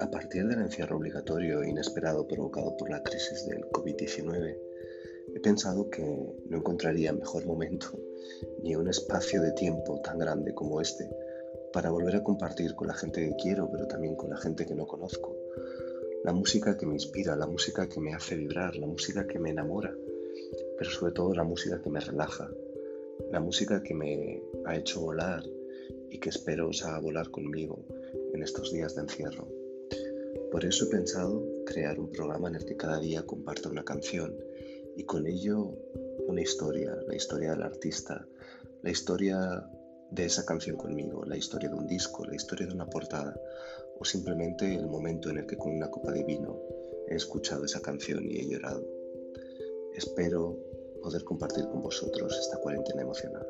A partir del encierro obligatorio e inesperado provocado por la crisis del COVID-19, he pensado que no encontraría mejor momento ni un espacio de tiempo tan grande como este para volver a compartir con la gente que quiero, pero también con la gente que no conozco. La música que me inspira, la música que me hace vibrar, la música que me enamora, pero sobre todo la música que me relaja, la música que me ha hecho volar y que espero os haga volar conmigo en estos días de encierro. Por eso he pensado crear un programa en el que cada día comparta una canción y con ello una historia, la historia del artista, la historia de esa canción conmigo, la historia de un disco, la historia de una portada o simplemente el momento en el que con una copa de vino he escuchado esa canción y he llorado. Espero poder compartir con vosotros esta cuarentena emocional.